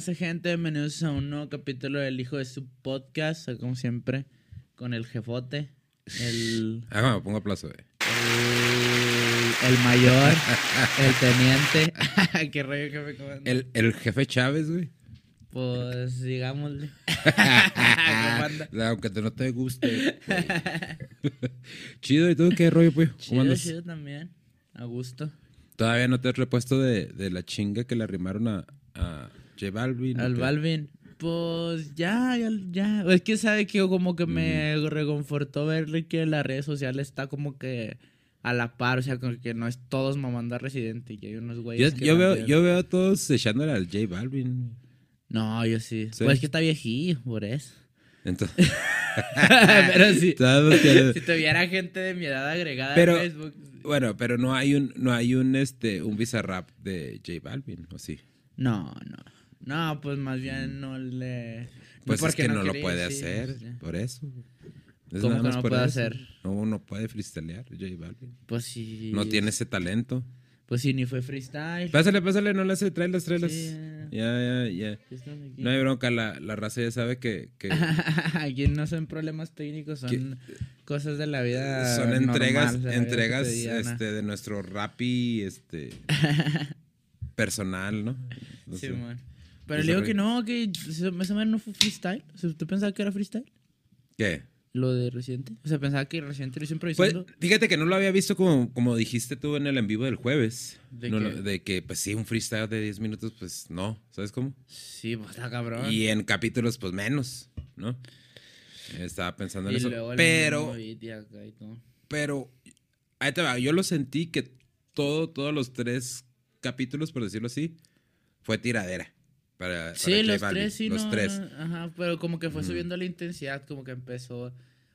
que trance gente, bienvenidos a un nuevo capítulo del Hijo de su podcast, como siempre, con el jefote, el, Ah, me pongo aplauso, güey. el, el mayor, el teniente. ¿Qué rollo jefe? ¿Cómo anda? El, el jefe Chávez, güey. Pues digámosle. ¿Cómo anda? Aunque te no te guste. Chido, ¿y tú qué rollo, pues? ¿Cómo Chido, andas? chido también, a gusto. Todavía no te has repuesto de, de la chinga que le arrimaron a, a J Balvin. ¿o Al? Balvin. Pues ya, ya, ya. Es que sabe que como que me reconfortó ver que las redes sociales está como que a la par, o sea, como que no es todos mamando a Residente y que hay unos Yo, güeyes. que yo veo, yo veo a todos echándole al J Balvin. No, yo sí. ¿Sí? Pues es que está viejillo, por eso. Entonces, Pero que- Si tuviera gente de mi edad agregada Pero- en Facebook. bueno, pero no hay un, no hay un este, un Bizarrap de J Balvin, ¿o sí? No, no. No, pues más bien no le. Pues es porque que no, lo quería, puede sí, hacer, pues, por eso. Es ¿Cómo nada que más no por puede eso. hacer? No, no puede freestylear J Balvin. Pues sí. No tiene ese talento. Pues sí, ni fue freestyle. Pásale, pásale, no le hace, tráelas. Sí. Ya, ya, ya. No hay bronca, la, la raza ya sabe que, que Aquí no son problemas técnicos, son cosas de la vida. son normal, entregas, entregas este, de nuestro rapi este, personal, ¿no? No Sí, man. Pero le digo que no, que esa madre no fue freestyle. O sea, ¿Usted pensaba que era freestyle? ¿Qué? Lo de Residente. O sea, pensaba que Residente lo hizo Pues, improvisando. fíjate que no lo había visto como, como dijiste tú en el en vivo del jueves. ¿De No que, pues sí, un freestyle de 10 minutos, pues no, ¿sabes cómo? Sí, pues está cabrón. Y en capítulos, pues menos, ¿no? Estaba pensando en Y eso. luego Pero, y pero, ahí te va, yo lo sentí que todo, todos los tres capítulos, por decirlo así, fue tiradera. Para, Sí, para los tres, sí, Los no, tres. no, Ajá, pero como que fue subiendo la intensidad, como que empezó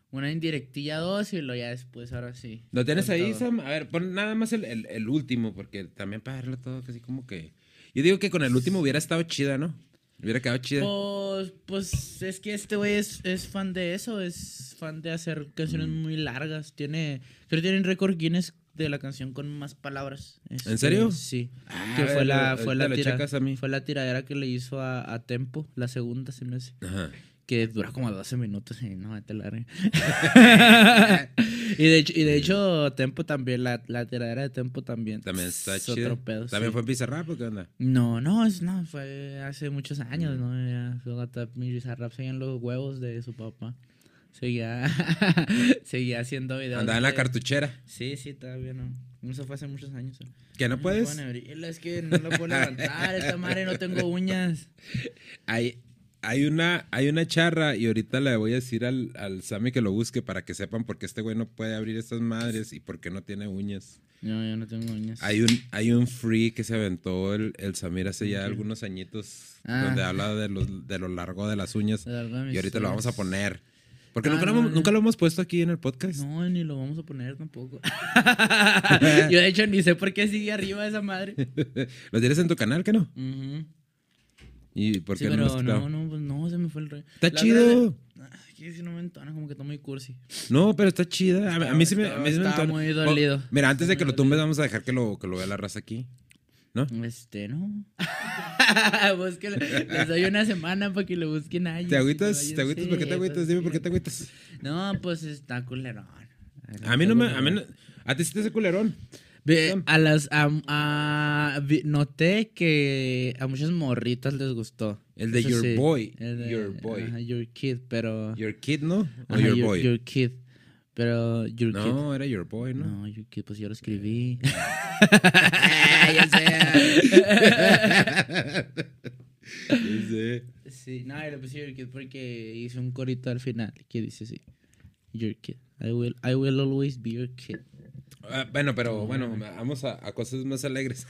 una indirectilla dos y luego ya después, ahora sí. ¿Lo tienes ahí, todo. Sam? A ver, pon nada más el, el- el último, porque también para verlo todo casi como que... Yo digo que con el último hubiera estado chida, ¿no? Hubiera quedado chida. Pues, pues es que este güey es, es fan de eso, es fan de hacer canciones Mm. muy largas. Tiene, creo que tiene un récord Guinness de la canción con más palabras. Este, ¿En serio? Sí. Ah, que fue ver, la, fue, la tira- checas a mí. fue la tiradera que le hizo a, a Tempo, la segunda se me hace. Ajá. Que dura como 12 minutos y no, te la y, de hecho, y de hecho, Tempo también, la, la tiradera de Tempo también. También está es chido. pedo, ¿También sí. fue Bizarrap o qué onda? No, no, es, no, fue hace muchos años, ¿no? Ya, Bizarrap seguía en los huevos de su papá. Seguía, seguía haciendo videos. Andaba en la cartuchera. Sí, sí, todavía no. Eso fue hace muchos años. ¿eh? ¿Que no puedes? Es que no lo puedo levantar, esta madre no tengo uñas. Hay, hay, una, hay una charra y ahorita le voy a decir al, al Sammy que lo busque para que sepan por qué este güey no puede abrir estas madres y por qué no tiene uñas. No, yo no tengo uñas. Hay un, hay un free que se aventó el, el Samir hace ya algunos añitos Ah. donde habla de, los, de lo largo de las uñas De y ahorita lo vamos a poner. Porque Ah, nunca, no, nunca lo hemos puesto aquí en el podcast. No, ni lo vamos a poner tampoco. yo de hecho ni sé por qué sigue arriba esa madre. ¿Lo tienes en tu canal, que no? Ujú. ¿Y por Sí, pero no? no, no, pues no, se me fue el rey. Está La chido. ay, si no me entona, como que está muy cursi. No, pero está chida. A, mí- a mí sí me, a mí sí me Estaba entona. muy Oh, dolido. mira, antes de que lo dolido. tumbes, vamos a dejar que lo, que lo vea la raza aquí. ¿No? Este, no. Búsquelo. Les doy una semana para que lo busquen ahí. ¿Te agüitas? ¿Te agüitas? ¿Por qué te agüitas? Dime por qué te agüitas. No, pues está culerón. A mí no me. A, mí no- a ti sí te hace culerón. Ve, a las. A, noté que a muchas morritas les gustó. El de Eso Your sí, Boy. el de- Your Boy. ajá, your Kid, pero. Your kid, ¿no? O ajá, your boy. Your Kid. Pero Your Kid. no, era your boy, ¿no? No, Your Kid, pues yo lo escribí. ya sé. sí, no, yo le puse Your Kid porque hice un corito al final que dice así. Your Kid. I will, I will always be your kid. Ah, bueno, pero bueno, vamos a, a cosas más alegres.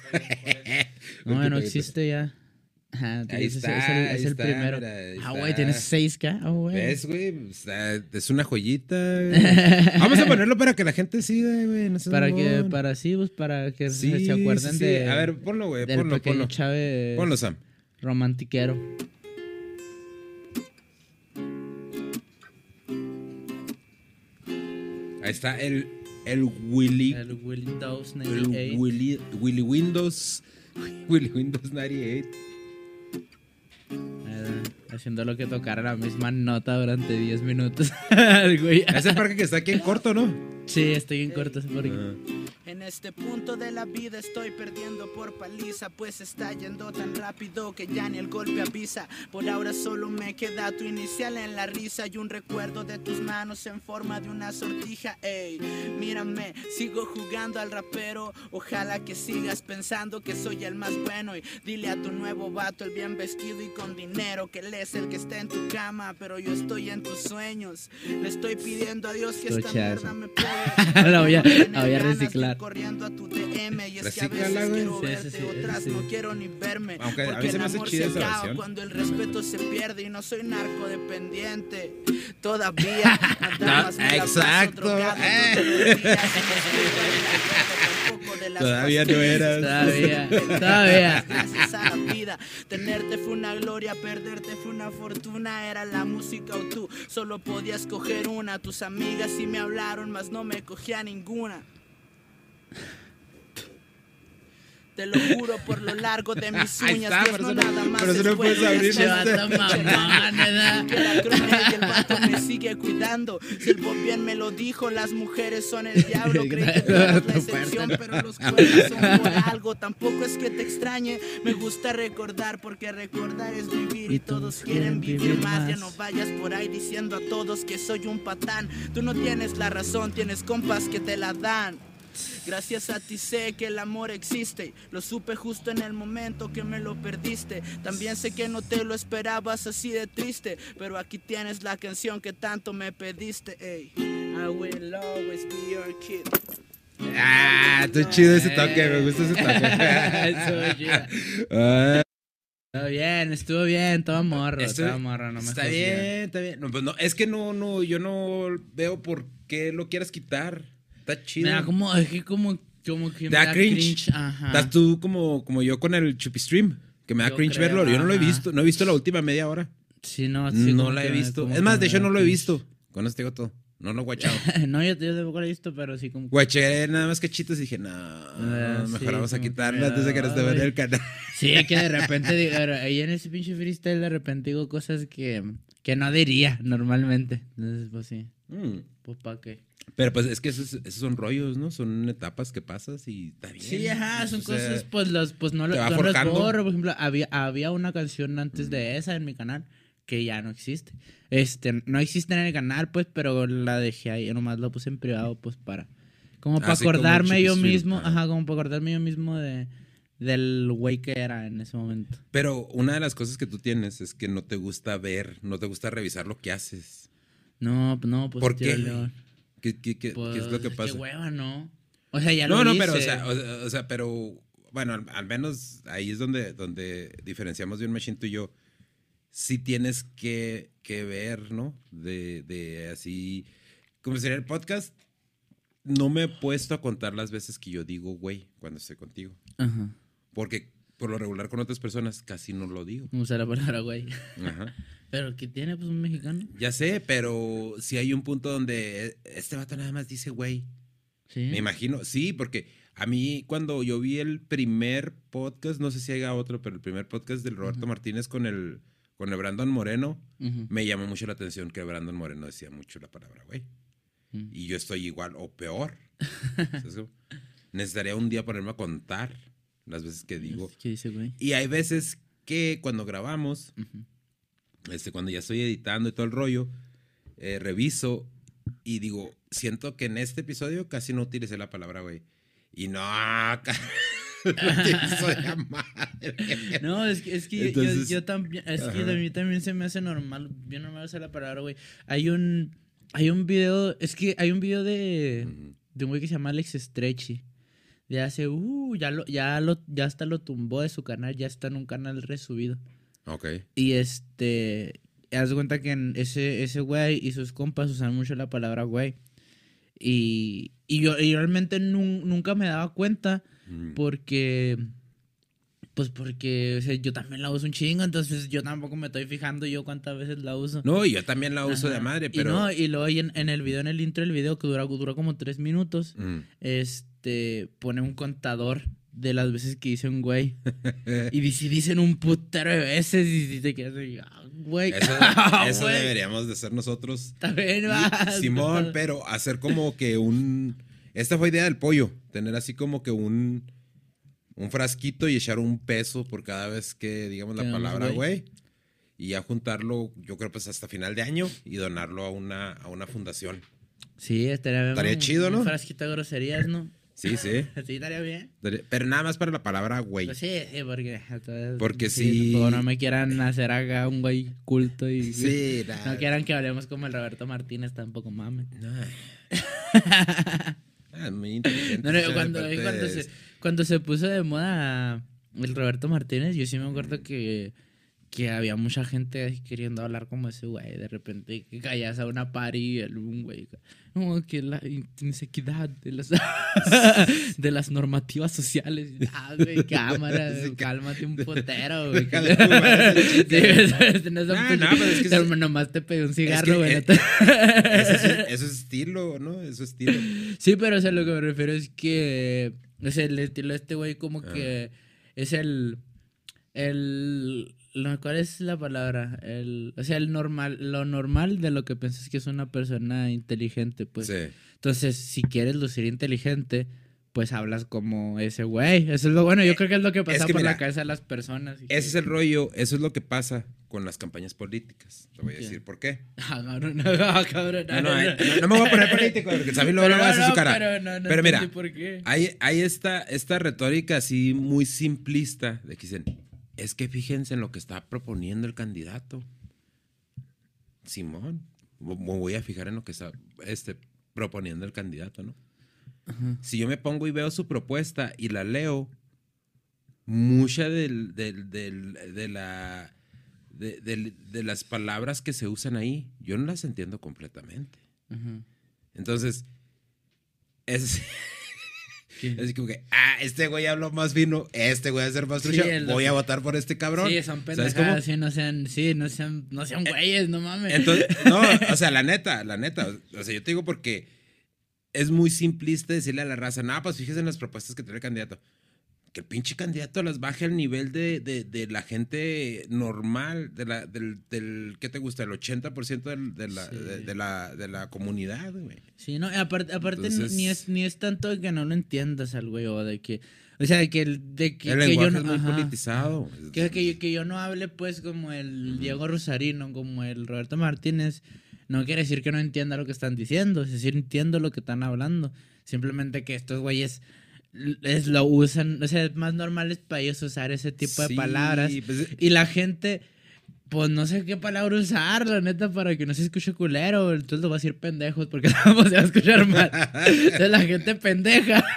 No, no te- existe ya. Ajá, Ahí es- está, es el, ahí es el está, primero. mira, ah, güey, tienes 6K. Ah, güey. ¿Ves, güey? Es una joyita. Vamos a ponerlo para que la gente siga, güey. no Para que, mamón. para sí, pues para que Sí, se acuerden sí, sí. de. A ver, ponlo, güey. del Ponlo, pequeño ponlo. Chávez Ponlo, Sam. romantiquero. Ahí está el, el Willy. El Windows El 98. Willy, Willy Windows. Willy Windows 98. Haciendo lo que tocara la misma nota durante 10 minutos. El güey. Ese parque que está aquí en corto, ¿no? Sí, estoy en corto ese parque. Ah. En este punto de la vida estoy perdiendo por paliza, pues está yendo tan rápido que ya ni el golpe avisa. Por ahora solo me queda tu inicial en la risa y un recuerdo de tus manos en forma de una sortija. Ey, mírame, sigo jugando al rapero. Ojalá que sigas pensando que soy el más bueno y dile a tu nuevo vato, el bien vestido y con dinero, que él es el que está en tu cama, pero yo estoy en tus sueños. Le estoy pidiendo a Dios que esta mierda me pegue. La voy a- Tener la voy a ganas corriendo a tu DM y es que a veces quiero verte, sí, sí, otras sí. no quiero ni verme. Aunque a porque se el me hace amor chida se esa acaba cuando el respeto se pierde y no soy narcodependiente. Todavía, nada más me la paso Exacto, eh. días no de las Todavía no eras. Todavía, todavía. Gracias a la vida, tenerte fue una gloria, perderte fue una fortuna. Era la música o tú, solo podías coger una. Tus amigas sí me hablaron, mas no me cogía ninguna. Te lo juro por lo largo de mis uñas, está, Dios no nada más es no puedes abrir mamón, ¿verdad? Que la crone y el vato me sigue cuidando. Si el bien me lo dijo, las mujeres son el diablo. Creí que tú eras la excepción, pero los cuernos son por algo. Tampoco es que te extrañe. Me gusta recordar porque recordar es vivir y todos quieren vivir más. Ya no vayas por ahí diciendo a todos que soy un patán. Tú no tienes la razón, tienes compas que te la dan. Gracias a ti sé que el amor existe. Lo supe justo en el momento que me lo perdiste. También sé que no te lo esperabas así de triste. Pero aquí tienes la canción que tanto me pediste. Ey, I will always be your kid. Ah, está chido ese toque, me gusta ese toque. Estuvo. Ah, Estuvo bien, estuvo bien, todo morro, Esto- todo morro, no me está bien, está bien. No, pues no, es que no, no, yo no veo por qué lo quieras quitar. Está chido. Me da como, es que como, como que me Da da cringe. cringe. Ajá. Estás tú como, como yo con el Chupi Stream, que me da Yo cringe creo, verlo. Yo no lo he visto, no he visto la última media hora. Sí, no, sí, no la he visto. Es más, de hecho no lo he visto. Con este digo todo. No he guachado. no, yo, yo tampoco lo he visto, pero sí como... Guaché nada más cachitos y dije, no, Ah, mejor sí, vamos a me antes de que nos te el canal. Sí, que de repente digo, ahí en ese pinche freestyle de repente digo cosas que, que no diría normalmente. Entonces, pues sí, Mm. pues pa' qué. Pero pues es que esos, esos son rollos, ¿no? Son etapas que pasas y está bien. Sí, ajá, son O sea, cosas, pues los, pues no, lo- no los borro. Por ejemplo, había, había una canción antes de esa en mi canal que ya no existe. Este, no existe en el canal, pues, pero la dejé ahí, nomás la puse en privado, pues, para, como para Así como acordarme yo mismo, ajá. ajá, como para acordarme yo mismo de, del güey que era en ese momento. Pero una de las cosas que tú tienes es que no te gusta ver, no te gusta revisar lo que haces. No, no, pues, ¿Por qué? León. ¿Qué, qué- qué- Pues, qué es lo que pasa? Qué hueva, ¿no? O sea, ya no, lo no, hice. pero, o sea, o, o sea, pero, bueno, al, al menos ahí es donde, donde diferenciamos de un machine tú y yo. Sí tienes que, que ver, ¿no? De, de así, como sería el podcast, no me he puesto a contar las veces que yo digo, güey, cuando estoy contigo. Ajá. Porque por lo regular con otras personas casi no lo digo. Usa la palabra güey. Ajá. Pero ¿qué tiene, pues, un mexicano? Ya sé, pero si hay un punto donde este vato nada más dice, güey. Sí. Me imagino, sí, porque a mí cuando yo vi el primer podcast, no sé si haya otro, pero el primer podcast del Roberto Martínez con el, con el Brandon Moreno, Ujú. me llamó mucho la atención que Brandon Moreno decía mucho la palabra, güey. Y yo estoy igual o peor. Necesitaría un día ponerme a contar las veces que digo. ¿Qué dice, güey? Y hay veces que cuando grabamos, Ujú. Este, cuando ya estoy editando y todo el rollo, eh, reviso y digo, siento que en este episodio casi no utilicé la palabra, güey. Y no, madre. No, es que, es que yo- yo, Entonces, yo también, es que a mí también se me hace normal, bien normal usar la palabra, güey. Hay un, hay un video, es que hay un video de, de un güey que se llama Alex Stretchy. De hace, uh, ya lo, ya lo, ya hasta lo tumbó de su canal, ya está en un canal resubido. Ok. Y este, haz de cuenta que en ese, ese güey y sus compas usan mucho la palabra güey. Y, y yo y realmente nun- nunca me daba cuenta Mm. porque, pues porque o sea, yo también la uso un chingo, entonces yo tampoco me estoy fijando yo cuántas veces la uso. No, y yo también la uso de madre, Y pero... no, y luego en, en el video, en el intro del video, que dura, dura como tres minutos, Mm. este, pone un contador de las veces que dice un güey. y si dicen un putero de veces y te quedas así, ah, güey. Eso, Ah, eso güey. deberíamos de ser nosotros. Va. Simón, pero hacer como que un... Esta fue idea del pollo, tener así como que un, un frasquito y echar un peso por cada vez que digamos la palabra güey. güey. Y ya juntarlo, yo creo pues hasta final de año y donarlo a una, a una fundación. Sí, estaría bien. Estaría un- chido, ¿no? Un frasquito de groserías, ¿no? Sí, sí. Sí, estaría bien. Pero nada más para la palabra güey. Pues sí, sí, porque. entonces, Porque sí. tampoco no me quieran hacer acá un güey culto y. Sí, No nada. quieran que hablemos como el Roberto Martínez, tampoco mames. Ah, muy inteligente. No, no, se, cuando se puso de moda el Roberto Martínez, yo sí me acuerdo que, que había mucha gente ahí queriendo hablar como ese güey. De repente que callas a una party y el- un güey. No, que la inequidad de las, de las normativas sociales. Ah, güey, cámara, cálmate un potero, güey. Es que nomás te pedí un Es cigarro, que, güey. eh, no te- Eso es, eso es estilo, ¿no? Eso es estilo. Sí, pero o sea, lo que me refiero es que. O sea, el estilo de este güey, como Ah. que es el. El. Lo- ¿Cuál es la palabra? El, o sea, el normal, lo normal de lo que piensas que es una persona inteligente, pues. sí. Entonces, si quieres lucir inteligente, pues hablas como ese güey. Eso es lo bueno. Yo creo que es lo que pasa que por mira, la cabeza de las personas. y que- Ese es el rollo, eso es lo que pasa con las campañas políticas. Te voy a decir por qué. Ah, ah, cabrón, No, no, eh, no, no me voy a poner político, porque Sammy luego lo va a hacer no, su cara. Pero, no, no Pero mira, entendí por qué. Hay, hay esta, esta retórica así muy simplista de que dicen, es que fíjense en lo que está proponiendo el candidato. Simón, me voy a fijar en lo que está este, proponiendo el candidato, ¿no? Si yo me pongo y veo su propuesta y la leo, mucha del, del- del- de, la, de, de las palabras que se usan ahí, yo no las entiendo completamente. Entonces, es, es como que, ah, este güey habló más fino, este güey va a ser más trucha, voy a votar por este cabrón. Sí, son. Eh, pendejadas, sí, no sean, sí, no sean, no sean güeyes, no mames. Entonces, no, o sea, la neta, la neta, o sea, yo te digo porque es muy simplista decirle a la raza, nada, pues fíjese en las propuestas que tiene el candidato. Que el pinche candidato las baje al nivel de, de- de la gente normal, de la, del, del, ¿qué te gusta? El 80% del- de, la, Sí. de, de la, de la comunidad, güey. Sí, no, aparte, aparte Entonces- ni es ni es tanto de que no lo entiendas al güey o de que o sea, de que el- de que, El que lenguaje yo no, es muy ajá. politizado. que, que, yo- que yo no hable pues como el Diego Rosarino, como el Roberto Martínez, no quiere decir que no entienda lo que están diciendo, es decir, entiendo lo que están hablando. Simplemente que estos güeyes es, lo usan, o sea, es más normal es para ellos usar ese tipo de Sí, palabras. pues, Y la gente, pues no sé qué palabra usar, la neta, para que no se escuche culero. Entonces lo va a decir pendejos porque pues, se va a escuchar mal. Entonces la gente pendeja.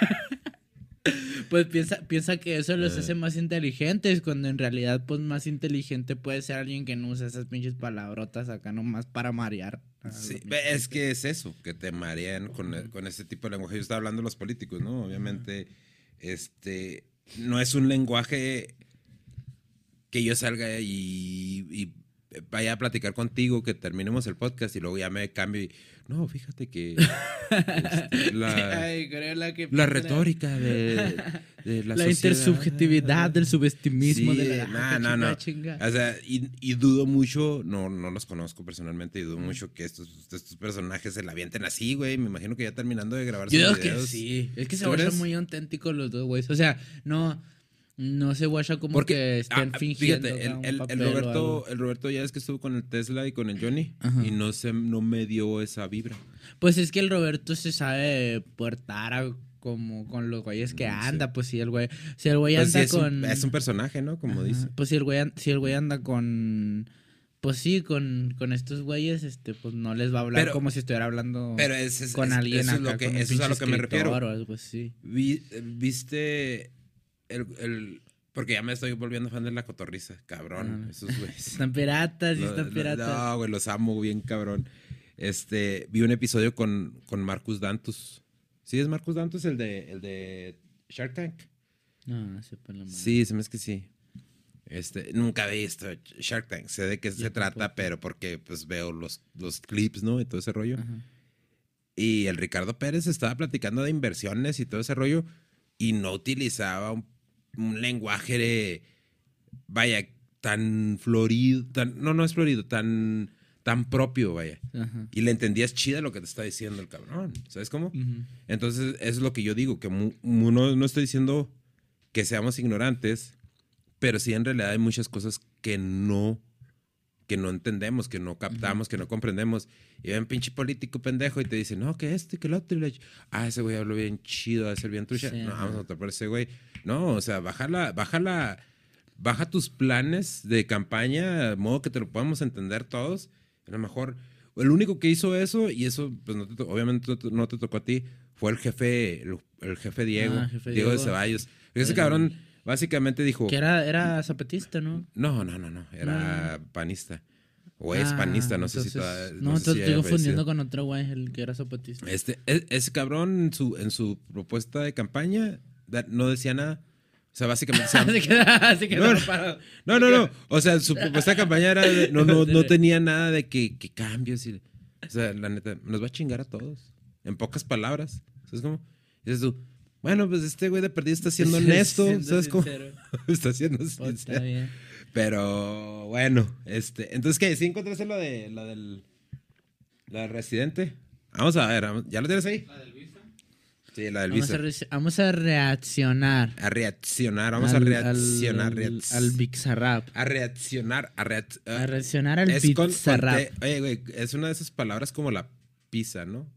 Pues piensa, piensa que eso los Eh. hace más inteligentes, cuando en realidad, pues más inteligente puede ser alguien que no usa esas pinches palabrotas acá nomás para marear. A Sí, es que es eso, que te marean con, el- con este tipo de lenguaje. Yo estaba hablando de los políticos, ¿no? Obviamente, este, no es un lenguaje que yo salga y, y vaya a platicar contigo, que terminemos el podcast y luego ya me cambio y, no, fíjate que este, la, Ay, creo la que la retórica de, de la, La, sociedad. intersubjetividad del subestimismo Sí, de la no, no, no. chinga, chinga. O sea, y, y dudo mucho, no, no los conozco personalmente, y dudo mucho que estos, estos personajes se la avienten así, güey. Me imagino que ya terminando de grabar Yo sus digo que videos. sí. Es que se ¿Tú guachan crees? muy auténticos los dos, güeyes. O sea, no, no se guacha como Porque, que estén ah, fingiendo. fíjate, el, el- Roberto, el Roberto ya es que estuvo con el Tesla y con el Johnny, Ajá. y no, se, no me dio esa vibra. Pues es que el Roberto se sabe puertar a- como con los güeyes que Mm, sí. anda. Pues si el güey, si el güey Pues anda es, un, con. es un personaje, ¿no? Como Ajá, dice. Pues si el güey, si el güey anda con. Pues sí, con, con estos güeyes, este, pues no les va a hablar Pero- como si estuviera hablando Pero es, es- con alguien eso es, acá, lo que, eso es a lo que me refiero. Vi- ¿Viste el, el- Porque ya me estoy volviendo fan de la cotorriza, cabrón. Ajá. Esos güeyes. Están piratas, sí están piratas. No, güey, los amo bien cabrón. Este, vi un episodio con, con Marcus Dantus. ¿Sí es Marcus Dantus el de, el de Shark Tank? No, no sé por la madre. Sí, se me es que sí. Este, nunca he visto Shark Tank. Sé de qué se trata, pero porque pues veo los, los clips, ¿no? Y todo ese rollo. Ajá. Y el Ricardo Pérez estaba platicando de inversiones y todo ese rollo. y no utilizaba un, un lenguaje de, vaya, tan florido, tan, no, no es florido, tan, tan propio, vaya. Ajá. Y le entendías chida lo que te está diciendo el cabrón, ¿sabes cómo? Entonces, eso es lo que yo digo, que mu- mu- no, no estoy diciendo que seamos ignorantes, pero sí en realidad hay muchas cosas que no, que no entendemos, que no captamos, que no comprendemos. Y ven pinche político pendejo y te dicen, no, que este, que el otro. y le- Ah, ese güey habló bien chido, debe ser bien trucha. Sí, no, vamos a votar por ese güey. No, o sea, baja la, baja la, baja tus planes de campaña, de modo que te lo podamos entender todos. A lo mejor, el único que hizo eso, y eso, pues no te obviamente no te, tocó a ti, fue el jefe, el, el jefe Diego, Ah, jefe Diego, de. Ceballos. Ese cabrón básicamente dijo, Que era, era zapatista, ¿no? no, no, no, no, era panista. O es Ah, panista, no sé si entonces- todavía- No, sé entonces si estoy confundiendo con otro güey, el que era zapatista. Este, ese cabrón en su, en su propuesta de campaña no decía nada. O sea, básicamente... se- Así que, así que No, no. No, no, no. O sea, su propuesta de campaña era de- no, no, no tenía nada de que, que cambios. Y, o sea, la neta, nos va a chingar a todos. En pocas palabras. ¿Sabes cómo? Y dices tú, bueno, pues este güey de perdido está siendo honesto. Siendo ¿Sabes cómo? está siendo Pues, está sincero. bien. Pero bueno, este. Entonces, ¿qué? ¿Sí encontraste lo de lo del. La del residente? Vamos a ver, ¿ya lo tienes ahí? ¿La del visa? Sí, la del Vamos visa. a, vamos a reaccionar. A reaccionar, vamos a reaccionar. Al, reac- al Bizarrap. a reaccionar, a, reac- A reaccionar al. T. Oye, güey, es una de esas palabras como la pizza, ¿no?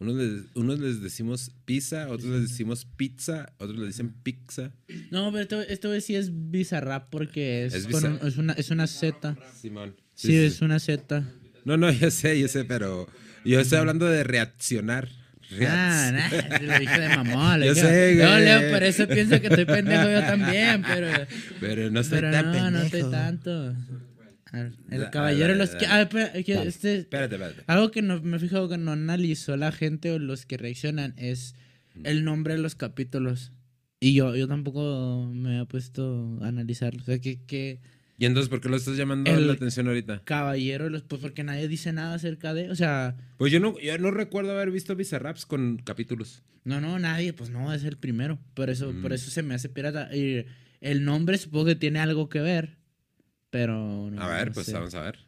Unos les, unos les decimos pizza, otros les decimos pizza, otros les dicen pizza. No, pero esto, esto sí es Bizarrap porque es, Es con un- bizarrap. es una, es una Z. Simón. Sí, es una Z. No, no, yo sé, yo sé, pero yo estoy hablando de reaccionar. Reac- Ah, nah, lo dije de mamón. Yo le sé, dije, No, güey. Leo, por eso pienso que estoy pendejo yo también, pero... Pero no estoy Pero tan no, pendejo. no estoy tanto. El, caballero de los que... Ah, espera, es que Dale. este, Espérate, espérate. algo que no, me he fijado que no analizó la gente o los que reaccionan es el nombre de los capítulos. Y yo, yo tampoco me había puesto a analizarlo. O sea, que, que ¿Y entonces por qué lo estás llamando la atención ahorita? caballero de los... Pues porque nadie dice nada acerca de... O sea, Pues yo no, yo no recuerdo haber visto Bizarraps con capítulos. no, no, nadie. Pues no, es el primero. Por eso, por Mm. eso se me hace pirata. Y el nombre supongo que tiene algo que ver. Pero... No, A ver, no pues sé. vamos a ver.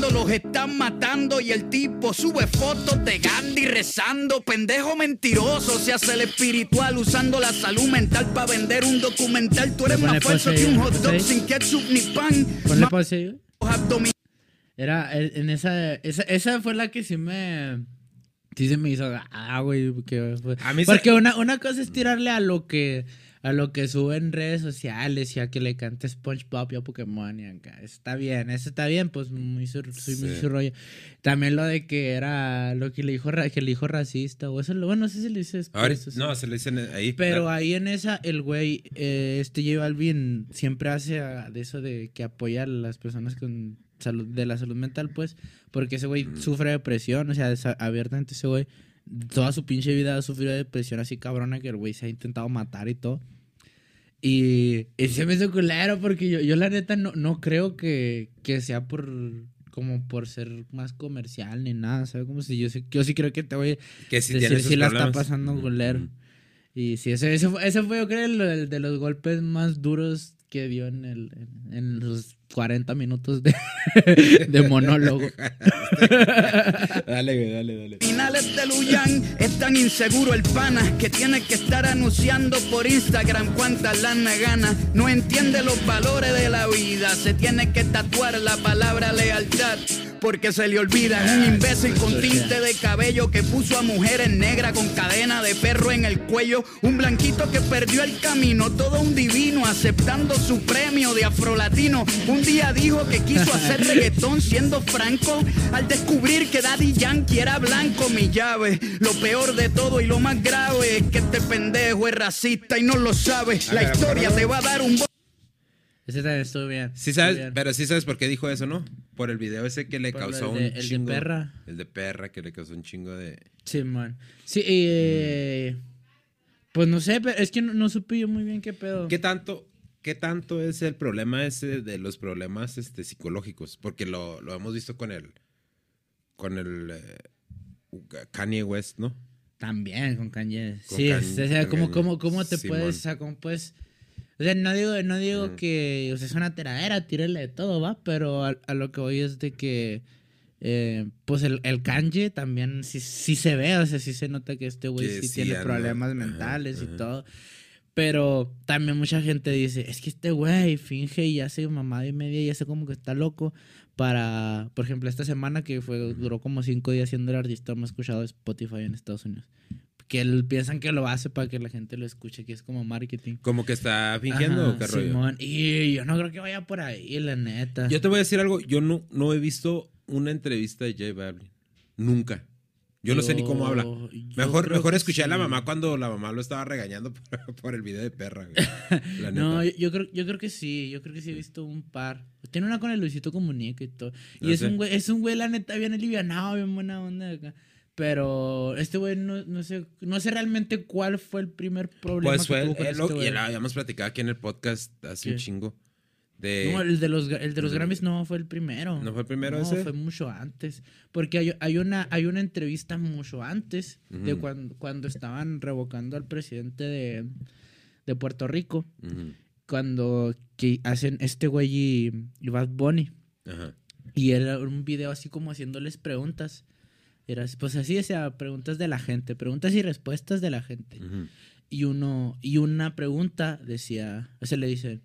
los están matando y el tipo sube fotos de Gandhi rezando. Pendejo mentiroso, se hace el espiritual usando la salud mental para vender un documental. Tú eres más falso pause que un hot pause dog sin ketchup ni pan. Ponle abdominales. Era eh, en esa, esa. Esa fue la que sí me. Sí se me hizo. Ah, güey. Porque, A mí se- porque una, una cosa es tirarle a lo que. A lo que sube en redes sociales y a que le cante SpongeBob y a Pokémon y acá. Está bien, eso está bien, pues muy su, soy muy Sí. su rollo. También lo de que era lo que le dijo, que le dijo racista o eso, bueno, no sé si le dice después, no, se le dicen ahí. Pero ahí en esa, el güey, eh, este J Balvin siempre hace ah, de eso de que apoya a las personas con salud, de la salud mental, pues, porque ese güey sufre depresión, o sea, abiertamente ese güey, toda su pinche vida ha sufrido de depresión así cabrona que el güey se ha intentado matar y todo. Y, y se me hizo culero porque yo, yo la neta no, no creo que, que sea por como por ser más comercial ni nada, ¿sabes? Como si yo sí, yo sí creo que te voy que si decir si la está pasando culero. Ujú. Y sí, ese, ese, fue, ese fue, yo creo, el, el de los golpes más duros que dio en, el, en, en los 40 minutos de, de monólogo. Dale, dale, dale. Finales de Luyan es tan inseguro el pana que tiene que estar anunciando por Instagram cuántas lana gana. No entiende los valores de la vida, se tiene que tatuar la palabra lealtad. Porque se le olvida. Es un imbécil con tinte de cabello que puso a mujeres negras con cadena de perro en el cuello. Un blanquito que perdió el camino, todo un divino aceptando su premio de afrolatino. Un día dijo que quiso hacer reggaetón siendo franco al descubrir que Daddy Yankee era blanco. Mi llave, lo peor de todo y lo más grave es que este pendejo es racista y no lo sabe. La historia te va a dar un ese también estuvo bien. Sí estuvo sabes, bien. pero sí sabes por qué dijo eso, ¿no? Por el video ese que le Por causó el de- un el de chingo. perra. El de perra que le causó un chingo de. Sí, man. Sí, eh, pues no sé, pero es que no, no supe yo muy bien qué pedo. ¿Qué tanto, qué tanto es el problema ese de los problemas este, psicológicos? Porque lo, lo hemos visto con el. Con el. eh, Kanye West, ¿no? También con Kanye. Con sí, Kanye- o sea, ¿cómo, cómo, cómo te puedes, o sea, cómo puedes... O sea, no digo, no digo que o sea, es una tiradera, tírale de todo, va, pero a, a lo que voy es de que, eh, pues el, el Kanye también sí, sí se ve, o sea, sí se nota que este güey sí, sí tiene problemas mentales y ajá. todo. Pero también mucha gente dice, es que este güey finge y hace mamada y media y hace como que está loco para, por ejemplo, esta semana que fue duró como cinco días siendo el artista más escuchado de Spotify en Estados Unidos. Que él, piensan que lo hace para que la gente lo escuche, que es como marketing. Como que está fingiendo Ajá, o qué rollo. Simón. Y yo no creo que vaya por ahí, la neta. Yo te voy a decir algo. Yo no, no he visto una entrevista de J Balvin. Nunca. Yo no sé ni cómo habla. Mejor, mejor escuché a la mamá cuando la mamá lo estaba regañando por, por el video de perra. güey. La No, yo, yo creo, yo creo que sí, yo creo que sí he visto un par. Tiene una con el Luisito Comunica y todo. Y No es sé. un güey, es un güey, la neta, bien alivianado, bien buena onda acá. Pero este güey no, no sé, no sé realmente cuál fue el primer problema Pues que fue, tuvo con eh, este y lo habíamos platicado aquí en el podcast hace un chingo. De, No, el de los, el de los de- Grammys no fue el primero. ¿No fue el primero No, ese? fue mucho antes. Porque hay, hay una, hay una entrevista mucho antes de cuando, cuando estaban revocando al presidente de, de Puerto Rico. Cuando que hacen este güey y, y Bad Bunny. Ajá. Y era un video así como haciéndoles preguntas. Era pues así, o sea, preguntas de la gente, preguntas y respuestas de la gente. Y uno, y una pregunta decía, o sea, le dicen,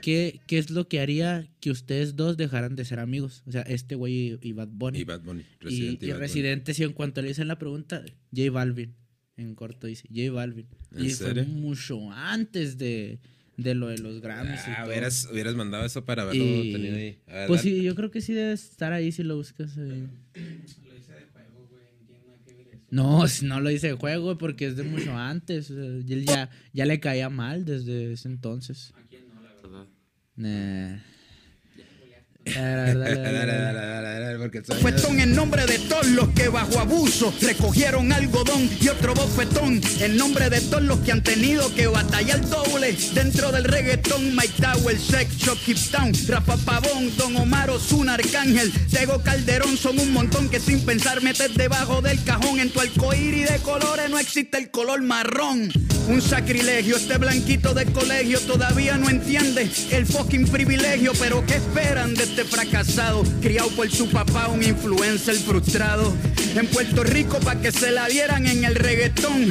¿qué, ¿qué es lo que haría que ustedes dos dejaran de ser amigos? O sea, este güey y, y Bad Bunny. Y Bad Bunny. Y, Residente y Bad Bunny. Residente, sí, en cuanto le dicen la pregunta, J Balvin. En corto dice, J Balvin. ¿En Y serio? fue mucho antes de, de lo de los Grammys. y Ah, todo. hubieras, hubieras mandado eso para verlo Y- tenido ahí. A ver, Pues dale. sí, yo creo que sí debe estar ahí si lo buscas. ahí. No, si no lo hice de juego porque es de mucho antes. o sea, él ya, ya le caía mal desde ese entonces. ¿A quién no, la verdad? Nah. Dale, dale, Dale, dale. dale, dale, dale, porque el sonido- Bofetón en nombre de todos los que bajo abuso recogieron algodón y otro bofetón en nombre de todos los que han tenido que batallar doble dentro del reggaetón. Mike Tower, Sex, Keep Town, Rafa Pavón, Don Omar Ozuna, Arcángel, Tego Calderón son un montón que sin pensar metes debajo del cajón. En tu arcoíris de colores no existe el color marrón. Un sacrilegio, este blanquito de colegio todavía no entiende el fucking privilegio, pero ¿qué esperan de este fracasado? Criado por su papá, un influencer frustrado. En Puerto Rico pa' que se la dieran en el reggaetón.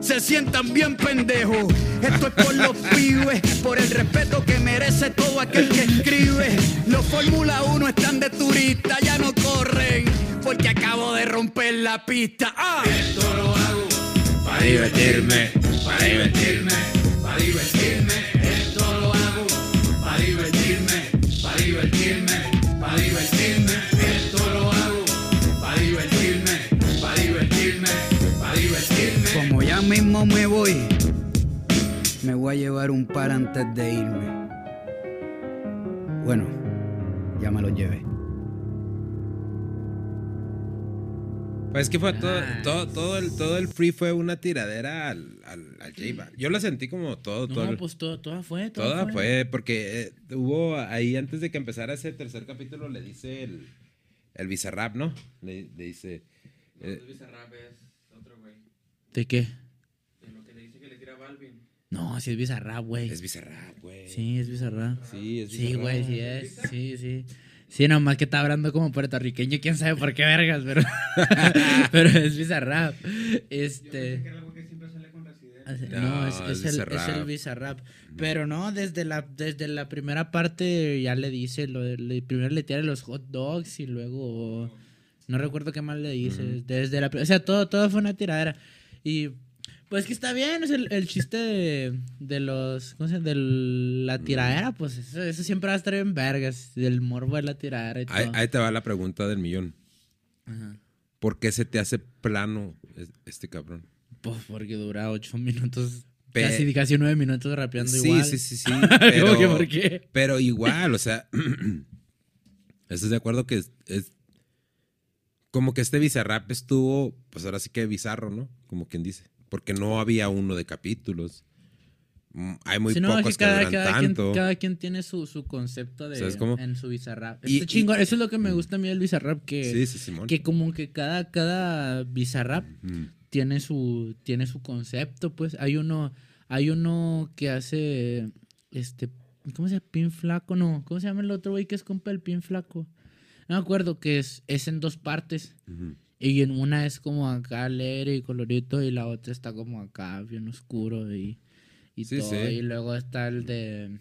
se sientan bien pendejos. Esto es por los pibes, por el respeto que merece todo aquel que escribe. Los Fórmula 1 están de turista, ya no corren, porque acabo de romper la pista. ¡Ah! Para divertirme, para divertirme, para divertirme, Como ya mismo me voy, me voy a llevar un par antes de irme. Bueno, ya me lo llevé. Pues que fue todo, todo, todo, el, todo el free fue una tiradera al, al, al J Yo la sentí como todo, todo. No, todo, pues, fue, toda, toda fue. porque eh, hubo ahí antes de que empezara ese tercer capítulo, le dice el, el Bizarrap, ¿no? Le, dice. No, eh, el Bizarrap. ¿De qué? No, sí es Bizarrap, güey. es Bizarrap, güey. Sí, es Bizarrap. Sí, es Sí, Bizarrap. güey, sí es. Sí, sí. Sí, nomás que está hablando como puertorriqueño, quién sabe por qué vergas, pero, pero es Bizarrap. Este. No, No, es, es es el, es el Bizarrap. Pero no, desde la, desde la primera parte ya le dice, lo de- le- primero le tira los hot dogs y luego no recuerdo qué más le dice. Desde la, o sea, todo, todo fue una tiradera. Y pues que está bien, es el, el chiste de, de los, ¿cómo se llama? De la tiradera, pues eso, eso siempre va a estar bien vergas, del morbo de la tiradera y todo. Ahí, ahí te va la pregunta del millón. Ajá. ¿Por qué se te hace plano es- este cabrón? Pues porque dura ocho minutos, Pe- casi, casi nueve minutos rapeando Sí, igual. sí, sí, sí. ¿Cómo Pero, que por qué? pero igual, o sea, ¿estás de acuerdo que es, es- como que este Bizarrap estuvo, pues ahora sí que bizarro, ¿no? Como quien dice. Porque no había uno de capítulos. Mm, Hay muy Sí, no, es pocos que que, cada, duran cada quien, tanto. cada quien tiene su, su concepto de en su bizarrap. Y- Está y- chingón, eso es lo que me gusta a mí del bizarrap, que, Sí, sí, Simón. que como que cada, cada bizarrap Mm. tiene su, tiene su concepto, pues. Hay uno, hay uno que hace este, ¿cómo se llama? Pin flaco, no, ¿cómo se llama el otro güey que es compa del pin flaco? No me acuerdo que es, es en dos partes. Y en una es como acá alegre y colorito y la otra está como acá bien oscuro y, y Sí, todo. sí. Y luego está el de...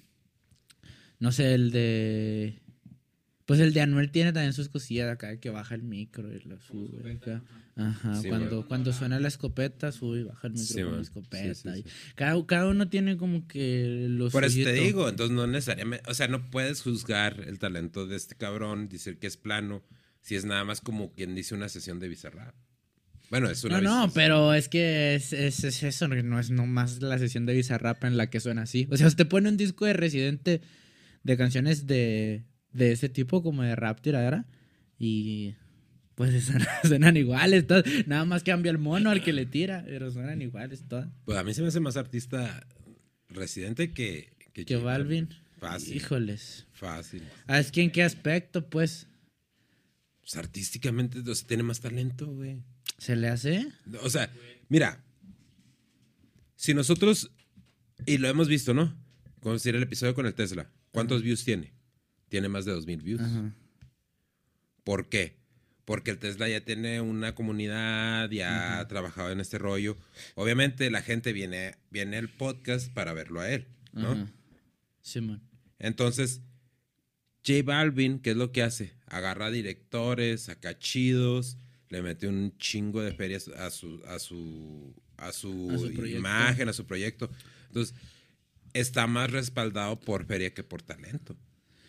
No sé, el de... Pues el de Anuel tiene también sus cosillas acá que baja el micro y lo sube acá. Ajá, Sí, cuando, cuando suena la escopeta, sube y baja el micro Sí, con la escopeta. Sí, sí, y sí. Cada, cada uno tiene como que los Por eso te digo, entonces no necesariamente, o sea, no puedes juzgar el talento de este cabrón, decir que es plano, si es nada más como quien dice una sesión de Bizarrap. Bueno, es una No, no, pero es que es, es, es eso, no es nomás la sesión de Bizarrap en la que suena así. O sea, usted pone un disco de Residente de canciones de, de ese tipo, como de rap tiradera, y pues suenan, suenan iguales, todas. nada más cambia el mono al que le tira, pero suenan iguales todas. Pues a mí se me hace más artista residente que... Que, Que Balvin. Fácil. Híjoles. Fácil. Ah, es que en qué aspecto, pues, Pues artísticamente o sea, tiene más talento, güey. se le hace. O sea, mira, si nosotros, y lo hemos visto, ¿no? Decir el episodio con el Tesla, ¿cuántos views tiene? Tiene más de 2000 views. Ajá. ¿Por qué? Porque el Tesla ya tiene una comunidad, ya ha trabajado en este rollo. Obviamente la gente viene, viene al podcast para verlo a él, ¿no? Ajá. Simón. Entonces, J Balvin, ¿qué es lo que hace? Agarra directores, saca chidos, le mete un chingo de ferias a su, a su, a su, A su imagen, a su proyecto. Entonces, está más respaldado por feria que por talento.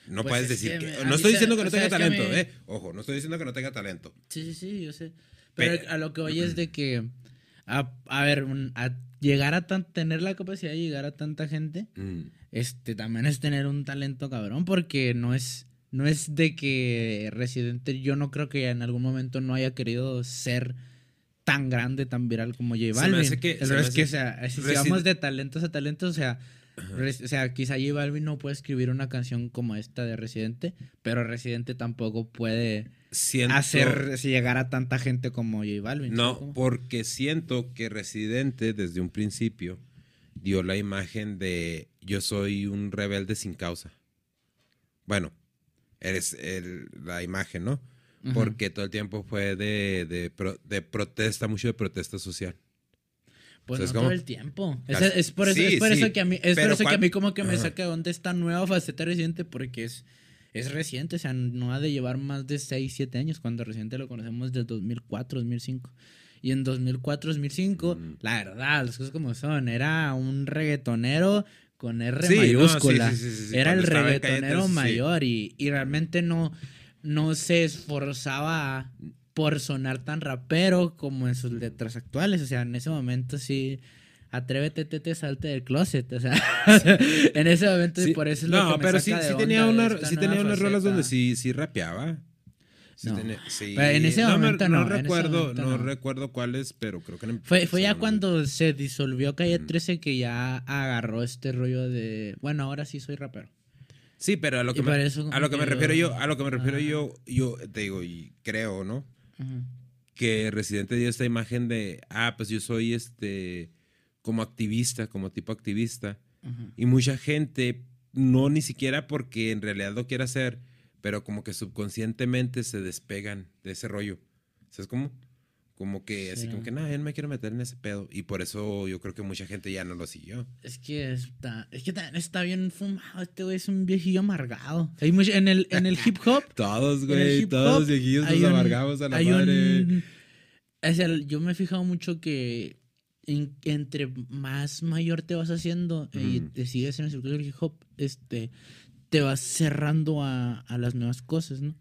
No Pues puedes es decir que no estoy diciendo que no tenga talento, me- ¿eh? Ojo, no estoy diciendo que no tenga talento. Sí, sí, sí, yo sé. Pe- Pero a lo que voy es de que, a, a ver, a llegar a tan, tener la capacidad de llegar a tanta gente, Mm. este, también es tener un talento cabrón, porque no es, no es de que Residente, yo no creo que en algún momento no haya querido ser tan grande, tan viral como J Se me Balvin. hace que- se me es que, o hace- sea, si, vamos de talentos a talentos, o sea, o sea, quizá J Balvin no puede escribir una canción como esta de Residente, pero Residente tampoco puede Siento- hacer llegar a tanta gente como J Balvin. ¿sabes No, porque siento que Residente desde un principio dio la imagen de yo soy un rebelde sin causa. Bueno, eres el- la imagen, ¿no? Ajá. Porque todo el tiempo fue de, de protesta, mucho de protesta social. Pues ¿sabes no cómo? todo el tiempo. Es, es por eso, sí, es por sí, eso que a mí, es por eso que a mí como que me Ajá. saca de onda esta nueva faceta reciente porque es, es reciente, o sea, no ha de llevar más de 6, 7 años cuando reciente lo conocemos desde 2004, 2005. Y en 2004, 2005, Mm. la verdad, las cosas como son, era un reggaetonero con R Sí, no, sí, mayúscula. sí, sí, sí, sí, Era el reggaetonero 13, sí. mayor y, y realmente no, no se esforzaba por sonar tan rapero como en sus letras actuales. O sea, en ese momento sí atrévete, te salte del closet. O sea, en ese momento, y Sí, por eso es lo no, que me pero saca sí, de sí tenía, una, sí tenía unas rolas donde sí, sí rapeaba. Sí No. tenía- sí. Pero en ese no, momento no, recuerdo, momento no, recuerdo cuáles, pero creo que... Fue, fue ya cuando se disolvió Calle Ujú. 13 que ya agarró este rollo de, bueno, ahora sí soy rapero. Sí, pero a lo Y que, me, a lo que me refiero yo- a lo que me refiero yo, yo te digo, y creo, ¿no? Ujú. que Residente dio esta imagen de, ah, pues yo soy este, como activista, como tipo activista. Y mucha gente, no ni siquiera porque en realidad lo quiera hacer, pero como que subconscientemente se despegan de ese rollo. ¿Sabes cómo? Como que así Sí. como que, no, yo no me quiero meter en ese pedo. Y por eso yo creo que mucha gente ya no lo siguió. Es que está, es que también está bien fumado. Este güey es un viejillo amargado. Hay mucho- en, el, en el hip hop. Todos, güey, todos los viejillos nos amargamos a la madre. un- es el- yo me he fijado mucho que en- entre más mayor te vas haciendo y te sigues en el circuito del hip hop, este, te vas cerrando a, a las nuevas cosas, ¿no?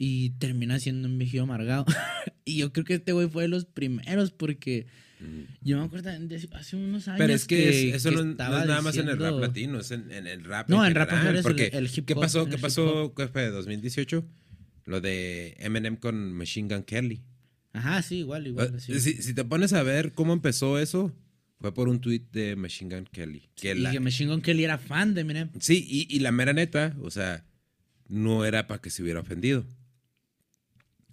Y terminas siendo un viejillo amargado. y yo creo que este güey fue de los primeros porque Ujú. yo me acuerdo de hace unos años Pero es que, es- eso que no, no estaba es nada más en el rap latino, es en, en el rap. No, en rap en general, general el- porque, el hip ¿Qué hop, pasó? el ¿Qué pasó? ¿Qué fue? ¿2018? Lo de Eminem con Machine Gun Kelly. Ajá, sí, igual, igual. sí. Eh, Si, si te pones a ver cómo empezó eso, fue por un tweet de Machine Gun Kelly. Que y la- que Machine Gun Kelly era fan de Eminem. Sí, y, y la mera neta, o sea, no era para que se hubiera ofendido.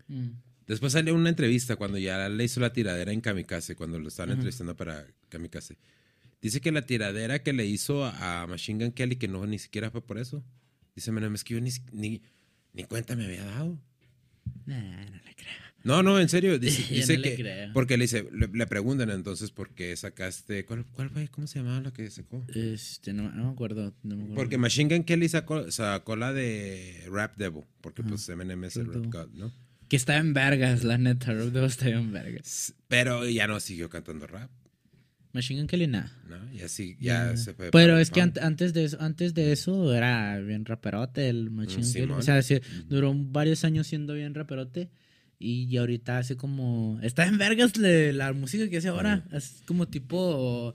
Mm. Después salió una entrevista cuando ya le hizo la tiradera en Kamikaze, cuando lo estaban entrevistando para Kamikaze. Dice que la tiradera que le hizo a, Machine Gun Kelly, que no ni siquiera fue por eso. Dice, "Menem, es que yo ni, ni, ni cuenta me había dado. Nah, no le creo. No, no, en serio. Dice, Yo dice no le que. creo. Porque le, dice, le, le preguntan entonces por qué sacaste. ¿Cuál, cuál fue? ¿Cómo se llamaba la que sacó? Este, no, no me acuerdo. No me acuerdo. Porque Machine Gun Kelly sacó, sacó la de Rap Devil. Porque pues Eminem es el Rap. God, ¿no? Que está en vergas, la neta. Rob Debo está en vergas. Pero ya no siguió cantando rap, Machine Gun Kelly, nada. ¿no? Y así ya Ya. se fue. Pero es que antes de eso, antes de eso era bien raperote el Machine Gun Kelly. O sea, sí, duró varios años siendo bien raperote. Y ahorita hace como. Está en vergas le- la música que hace ahora. Es como tipo.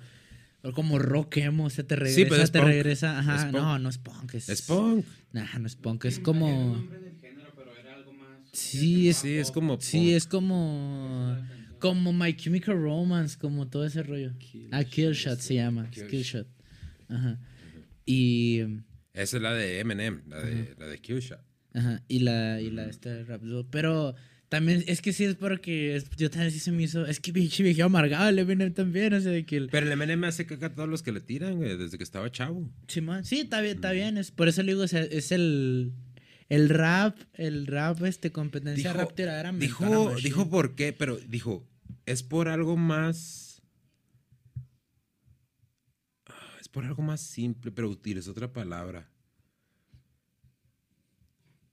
o Como rock emo, o sea, te regresa, Sí, pero es te punk. regresa. Ajá, Es punk. no, no es punk. Es, Es punk. Nah, no es punk, es como. del género, pero era algo más. Sí, es, Sí, es como. sí, es como. Como My Chemical Romance, como todo ese rollo. ah, Kill Shot se llama. es Kill Shot. Ajá. Y. Esa es la de Eminem, la de, la de Q-Shot. Ajá. Y la, y la este rap. Pero también es que sí es porque es- yo también sí se me hizo. Es que pinche viejo amargado, el Eminem también, o sea, de que el. Pero el Eminem hace caca a todos los que le tiran, güey, desde que estaba chavo. Simón, sí, está bien, está bien. Es, por eso le digo, o sea, es el. El rap, el rap, este, competencia Dijo- rap tiradera. Dijo, dijo por qué, pero dijo, es por algo más. Ah, Es por algo más simple, pero utilizó otra palabra.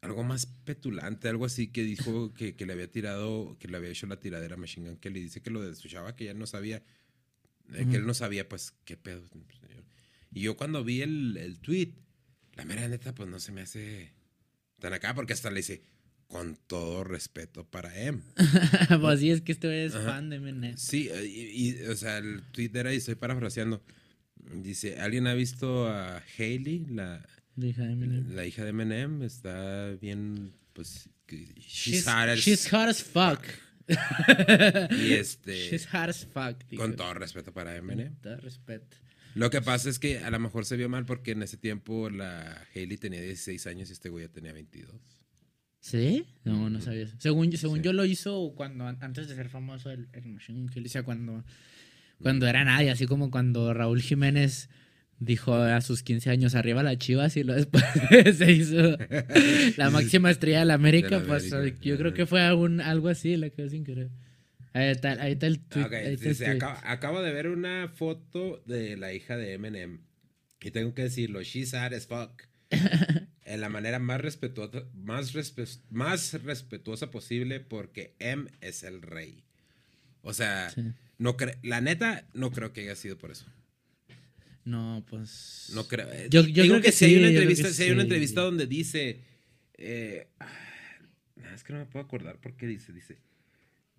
Algo más petulante, algo así que dijo que, que le había tirado, que le había hecho la tiradera a Machine Gun Kelly. Dice que lo de su chava, que ya no sabía, eh, que él no sabía, pues, qué pedo. Y yo cuando vi el, el tweet, la mera neta, pues no se me hace tan acá, porque hasta le dice, con todo respeto para M. pues sí, es que este es Ajá. fan de Eminem. Sí, eh, y, y, o sea, el tweet era, y estoy parafraseando, dice, ¿alguien ha visto a Hailey, la, la hija de Eminem? Está bien, pues, she's, She's, hot as- she's hot as fuck. y este, She's hot as fuck. dijo. con todo respeto para Eminem. Con todo respeto. Lo que pasa es que a lo mejor se vio mal porque en ese tiempo la Hailey tenía 16 años y este güey ya tenía 22. ¿Sí? No, no sabía eso. Según, yo- según Sí. yo lo hizo cuando antes de ser famoso el, el Machine Gun Kelly, o sea, cuando, cuando era nadie, así como cuando Raúl Jiménez dijo a sus 15 años arriba las chivas y luego después se hizo la máxima estrella de la América, De la pues América. yo creo que fue algún, algo así, la quedó sin querer. Ahí está, ahí está el tweet. Ok, ahí está el dice, tweet. acabo, acabo de ver una foto de la hija de Eminem y tengo que decirlo, she's sad as fuck. en la manera más respetuosa, más, respe- más respetuosa posible porque M es el rey. O sea, Sí. no la neta no creo que haya sido por eso. No, pues... No creo. eh, Yo- yo digo creo que si hay sí, una yo creo entrevista, si hay una entrevista donde dice eh, ah, es que no me puedo acordar por qué dice, dice.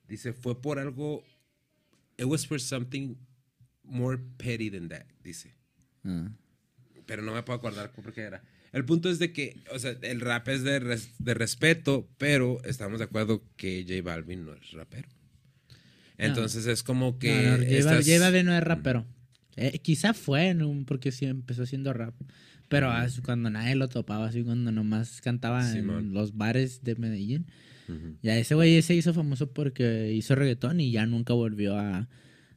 Dice, fue por algo. It was for something more petty than that, dice. Ah. Pero no me puedo acordar por qué era. El punto es de que, o sea, el rap es de, res- de respeto, pero estamos de acuerdo que J Balvin no es rapero. Entonces es como que. No, no, estás- J Balvin no es rapero. Eh, quizá fue, ¿no? porque sí empezó haciendo rap. Pero cuando nadie lo topaba, así cuando nomás cantaba Simón. en los bares de Medellín. Ujú. Ya ese güey se hizo famoso porque hizo reggaetón y ya nunca volvió a,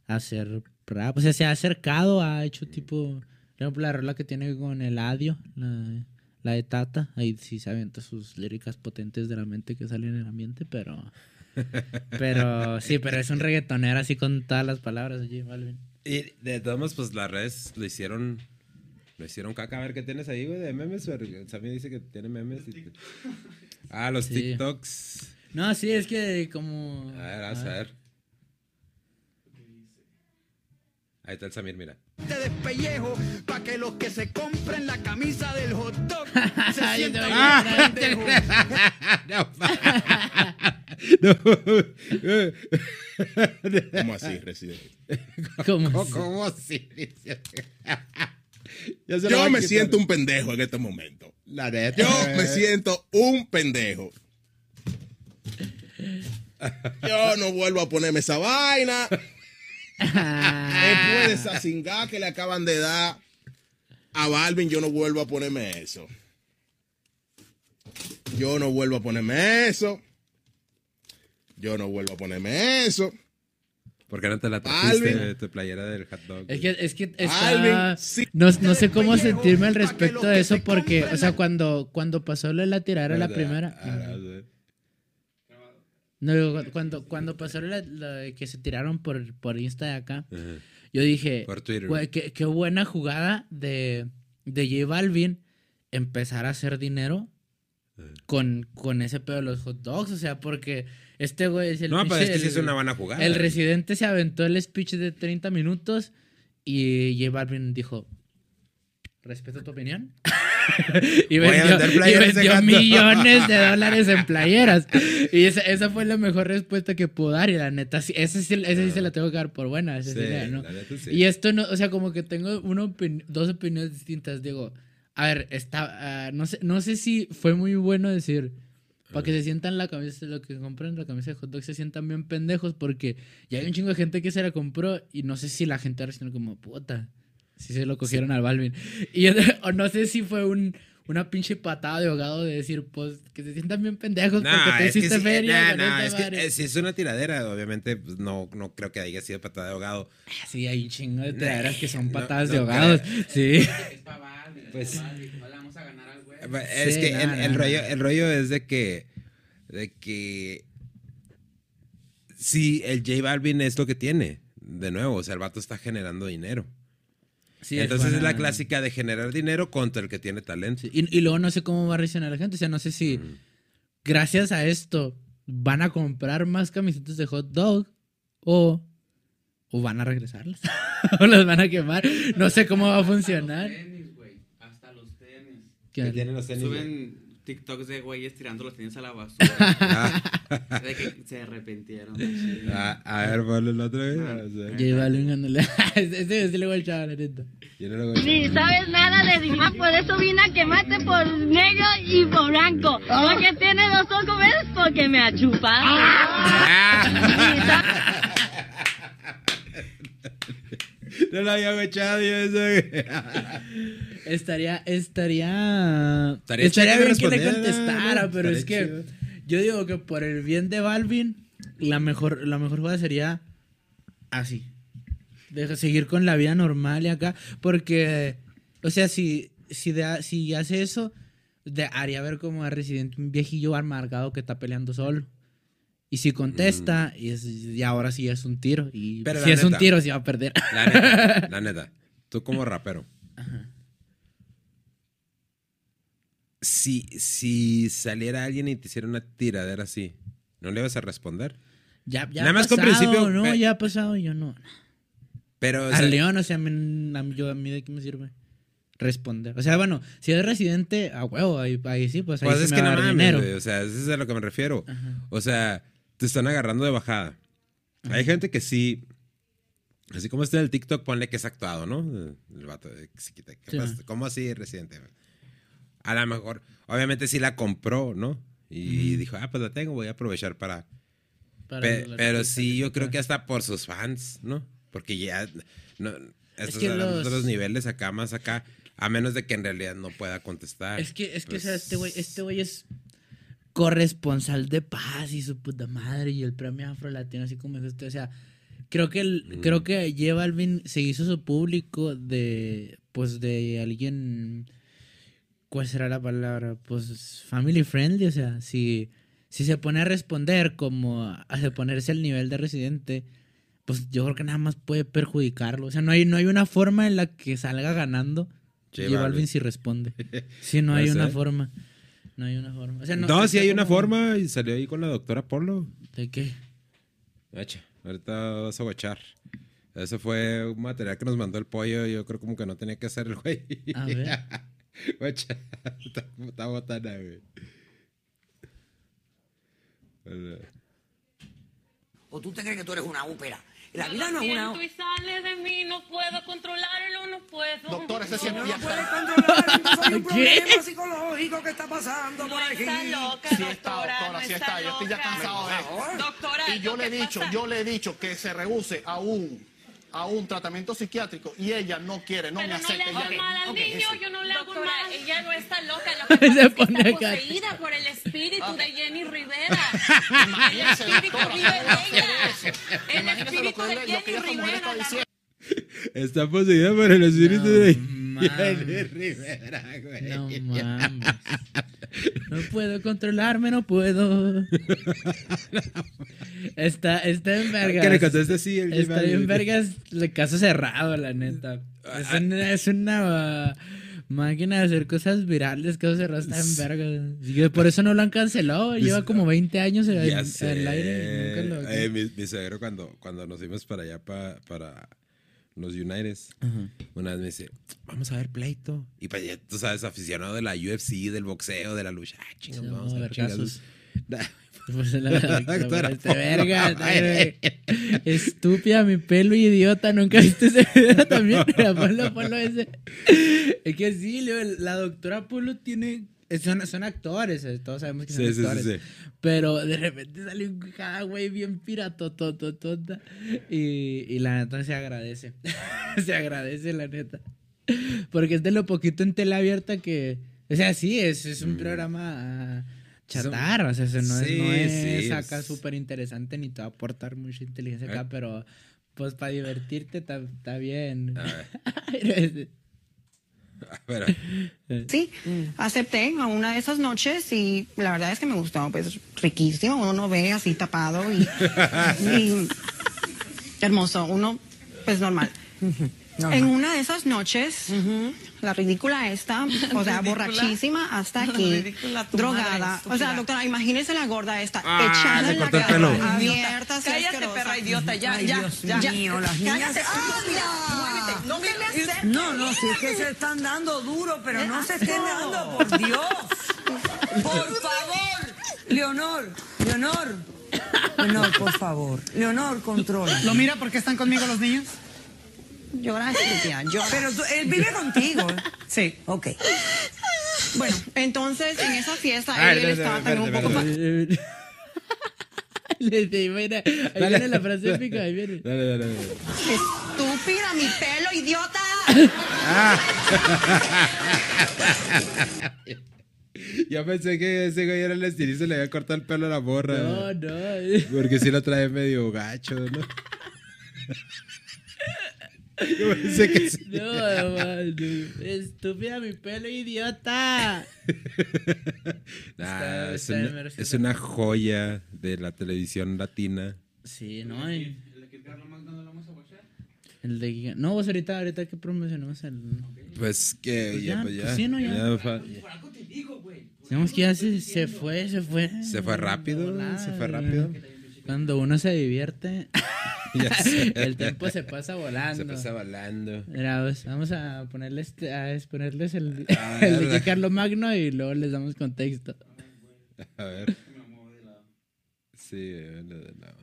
a hacer rap. O sea, se ha acercado, ha hecho tipo, por ejemplo, la rola que tiene con el Adio, la, la de Tata. Ahí sí se avienta sus líricas potentes de la mente que salen en el ambiente, pero... Pero sí, pero es un reggaetonero así con todas las palabras allí, Balvin. Y de todos modos, pues las redes lo hicieron. Lo hicieron caca. A ver qué tienes ahí, güey, de memes. Sammy dice que tiene memes. y- Ah, los Sí. TikToks. No, sí, es que como... A ver, vamos a ver. Ahí está el Samir, mira. Te despellejo pa' que los que se compren la camisa del hot dog se sientan no, bien pendejos. ¿Cómo así, residente? como- ¿Cómo así? Yo me siento un pendejo en este momento. La neta. Yo me siento un pendejo. Yo no vuelvo a ponerme esa vaina. Después de esa cingada que le acaban de dar a Balvin, yo no vuelvo a ponerme eso. Yo no vuelvo a ponerme eso. Yo no vuelvo a ponerme eso. ¿Por qué no te la trajiste tu playera del hot dog? Es que, es que está- Alvin, sí. no, no sé cómo sentirme al respecto de eso porque, o sea, cuando, cuando pasó lo de la tiradera la primera... Ah, sí. No, digo, cuando, cuando pasó la, que se tiraron por, por Insta de acá, Ajá. yo dije, Por Twitter. "Güey, qué, qué buena jugada de, de J Balvin empezar a hacer dinero con, con ese pedo de los hot dogs, o sea, porque este güey es el No, pero es que sí es una buena jugada. El residente se aventó el speech de 30 minutos y J Balvin dijo, respeto tu opinión. y Voy a vendió, vender y vendió millones de dólares en playeras. Y esa, esa fue la mejor respuesta que pudo dar. Y la neta, sí, esa sí, esa sí se la tengo que dar por buena. esa sí Sí, la- ¿no? la neta sí. Y esto no, o sea, como que tengo una dos opiniones distintas. Digo, a ver, está, ah, no, sé, no sé si fue muy bueno decir, para que se sientan la camisa, lo que compran la camisa de hot dog se sientan bien pendejos, porque ya hay un chingo de gente que se la compró y no sé si la gente recién como, puta, si se lo cogieron al Balvin. Y o no sé si fue un, una pinche patada de ahogado de decir, pues, que se sientan bien pendejos No, porque te es que hiciste sí, feria. nah, no, esta es que madre". eh, si es una tiradera, obviamente, pues, no, no creo que haya sido patada de ahogado. Sí, hay un chingo de tiraderas que son No, patadas no de ahogados. Sí. Es para Balvin, es Pues- pa' Balvin, no le vamos a ganar al güey. Es Sí, que el, rollo, el rollo es de que, de que si el J Balvin es lo que tiene, de nuevo, o sea, el vato está generando dinero. Sí, Entonces es la clásica de generar dinero contra el que tiene talento. Sí, Y, y luego no sé cómo va a reaccionar la gente. O sea, no sé si gracias a esto van a comprar más camisetas de hot dog o, o van a regresarlas. o las van a quemar. No sé cómo va a funcionar. Tenis, güey. Hasta los Que tienen los tenis. Suben TikToks de güeyes tirando los tenis a la basura. Ah, de que se arrepintieron. ah, a ver, ponlo el otro vez. Ah. J Balvin dándole. Este es el chaval, la neta. yo no lo voy a- Ni sabes nada de dibujar, por eso vine a quemarte por negro y por blanco. Porque tiene dos ojos verdes porque me achupa. No lo había echado yo eso. Estaría, estaría, Estaría bien que le contestara, ¿no? pero es que chido. yo digo que por el bien de Balvin, la mejor, la mejor jugada sería así. Deja seguir con la vida normal y acá, porque, o sea, si, si, de- si hace eso, de- haría ver como a Residente un viejillo amargado que está peleando solo. Y si contesta, y, es- y ahora sí es un tiro. Y Mm. Pero si es un tiro, sí va a perder. La neta, la neta. Tú como rapero. Si, si saliera alguien y te hiciera una tiradera así, ¿no le vas a responder? Ya, ya Nada ha más con pasado, principio, No, ya ha pasado, yo no. Pero, o sea, Al León, o sea, a mí, a mí- yo, a mí de qué me sirve responder. O sea, bueno, si es residente, a huevo, ahí, ahí sí, pues ahí pues sí es me que va no a dar mames, dinero. güey, O sea, eso es a lo que me refiero. Ajá. O sea, te están agarrando de bajada. Hay gente que sí Así como está en el TikTok, ponle que es actuado, ¿no? El vato. ¿Qué pasa? ¿Cómo así, residente? A lo mejor, obviamente sí la compró, ¿no? Y dijo, ah, pues la tengo, voy a aprovechar para... Para Pe- pero sí, yo creo que hasta por sus fans, ¿no? Porque ya... No, estos que eran los- otros niveles acá, más acá, a menos de que en realidad no pueda contestar. Es que, es que, Pues, o sea, este güey, este güey es corresponsal de paz y su puta madre y el premio afro latino, así como dijo usted, o sea, creo que el, Mm. creo que J Balvin se hizo su público de, pues, de alguien, ¿cuál será la palabra? Pues, family friendly, o sea, si, si se pone a responder como a ponerse al nivel de residente, pues yo creo que nada más puede perjudicarlo, o sea, no hay, no hay una forma en la que salga ganando J J Balvin Balvin. si responde. Sí, no hay una forma. No hay una forma. O sea, No, no, sí hay una como- forma y salió ahí con la doctora Polo. ¿De qué? Echa, ahorita vas a guachar. Eso fue un material que nos mandó el pollo. Yo creo como que no tenía que hacer el güey. A ver. Guacha, está, está botana, güey. Hola. ¿O tú te crees que tú eres una ópera? La vida no es una y sale de mí, no puedo controlarlo, no puedo. Doctora, ese siempre No ya lo puedes está. controlar, entonces hay un problema psicológico que está pasando por aquí. está loca, Sí está, doctora, no sí está está. Yo estoy ya cansado de esto. Doctora, Y yo le he dicho, yo le he dicho que se rehúse a un, a un tratamiento psiquiátrico y ella no quiere, no Pero me no acepta. le hago ella- mal al Ok, niño, eso. yo no le hago Doctora, mal. ella no está loca, lo que pasa es que está poseída por el espíritu de Jenny Rivera. El espíritu doctora, vive en ¿cómo va a ella. El Imagínese lo espíritu que de él- lo que Jenny Rivera. Está poseída por el espíritu No de mames. Rivera, güey. No mames. No puedo controlarme, no puedo. Está, está en vergas. Que le conteste sí, el Está Balvin. vergas el caso cerrado, la neta. Es una, es una uh, máquina de hacer cosas virales, caso cerrado está en vergas. Y por eso no lo han cancelado. Lleva como 20 años en, en el aire. y Nunca lo... Eh, mi, mi suegro cuando, cuando nos fuimos para allá pa- para los Uniteds, una vez me dice, vamos a ver pleito. Y pues ya, tú sabes, aficionado de la UFC, del boxeo, de la lucha. Ah, chingados, Sí, vamos a ver. Pues la, este verga, eh, estúpida, mi pelo idiota, nunca viste ese video también, Mira, ponlo, ponlo ese. Es que sí, la doctora Polo tiene, son, son actores, eh, todos sabemos que son Sí, sí, sí, actores, sí. pero de repente sale un cada güey bien piratotototota y, y la neta se agradece, se agradece la neta, porque es de lo poquito en tela abierta que, o sea, sí, es, es un programa... ah, chatarra, o sea, eso no, es- no es acá súper interesante ni te va a aportar mucha inteligencia acá, Eh. pero pues para divertirte está está bien. A ver, Pero a ver, Sí, acepté a una de esas noches y la verdad es que me gustó, pues riquísimo, uno no ve así tapado y, y hermoso, uno pues normal. En una de esas noches, la ridícula esta, o sea, borrachísima hasta aquí, drogada. O sea, doctora, imagínese la gorda esta, Ah, echada en la pelo. abierta, Cállate, perra idiota, ya, Ay, ya, Dios ya. mío, las niñas- no me. No, no, si es que se están dando duro, pero no se estén dando, por Dios. Por favor. Leonor, Leonor. Leonor, por favor. Leonor, controla. ¿Lo mira porque están conmigo los niños? Llora, estúpida, llora. Pero tú- él vive contigo. Sí. Ok. Bueno, entonces en esa fiesta Ah, él estaba también un poco... espérate. Le dije, mira, ahí Dale. viene la frase épica, ahí viene. Dale, dale, dale. Estúpida, mi pelo, idiota. Yo pensé que ese güey era el estilista y le había cortado el pelo a la borra. No, no. Porque sí lo trae medio gacho, ¿no? Yo pensé que sí. No, man, no. Estúpida mi pelo, idiota. Nah, Está- es, está una, bien, es una joya de la televisión latina. Sí, no. y- El de Giga- No, pues ahorita, ahorita que promocionamos el. Pues que Pues ya, ya, pues ya. sí, no, ya. fa- Digamos que ya se, se fue, se fue. Se fue rápido, De volada, se fue rápido. Cuando uno se divierte, Ya sé. el tiempo se pasa volando. Se pasa volando. Mira, pues, vamos a ponerles, este- a exponerles el, Ah, el de. Carlos Magno y luego les damos contexto. A ver. Sí, bueno, de lado.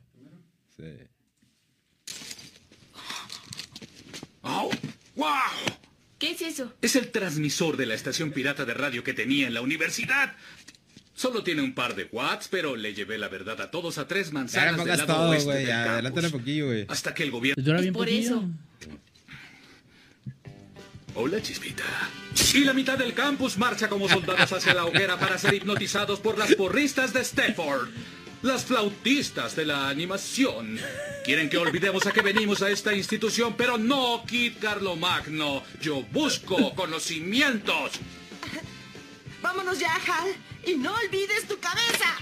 Sí. ¡Wow! ¿Qué es eso? Es el transmisor de la estación pirata de radio que tenía en la universidad. Solo tiene un par de watts, pero le llevé la verdad a todos a tres Ya manzanas del pongas lado todo, oeste güey. del ya. Adelántale un poquillo, güey. Hasta que el gobierno... Bien por poquillo. eso. Hola, chispita. Y la mitad del campus marcha como soldados hacia la hoguera para ser hipnotizados por las porristas de Stepford. Las flautistas de la animación. Quieren que olvidemos a que venimos a esta institución, pero no, Kid Carlomagno. Yo busco conocimientos. Vámonos ya, Hal. Y no olvides tu cabeza.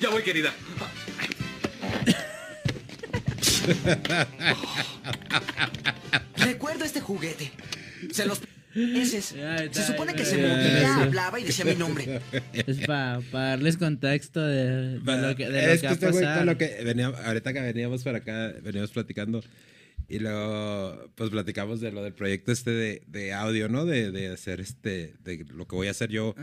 Ya voy, querida. Recuerdo este juguete. Se los... meses. Se supone que se movía, hablaba y decía mi nombre. Es para darles contexto de, de lo que, de lo es que este güey, pasar. con lo que veníamos, ahorita que veníamos para acá, veníamos platicando y luego pues platicamos de lo del proyecto este de, de audio, ¿no? De, de hacer este, de lo que voy a hacer yo,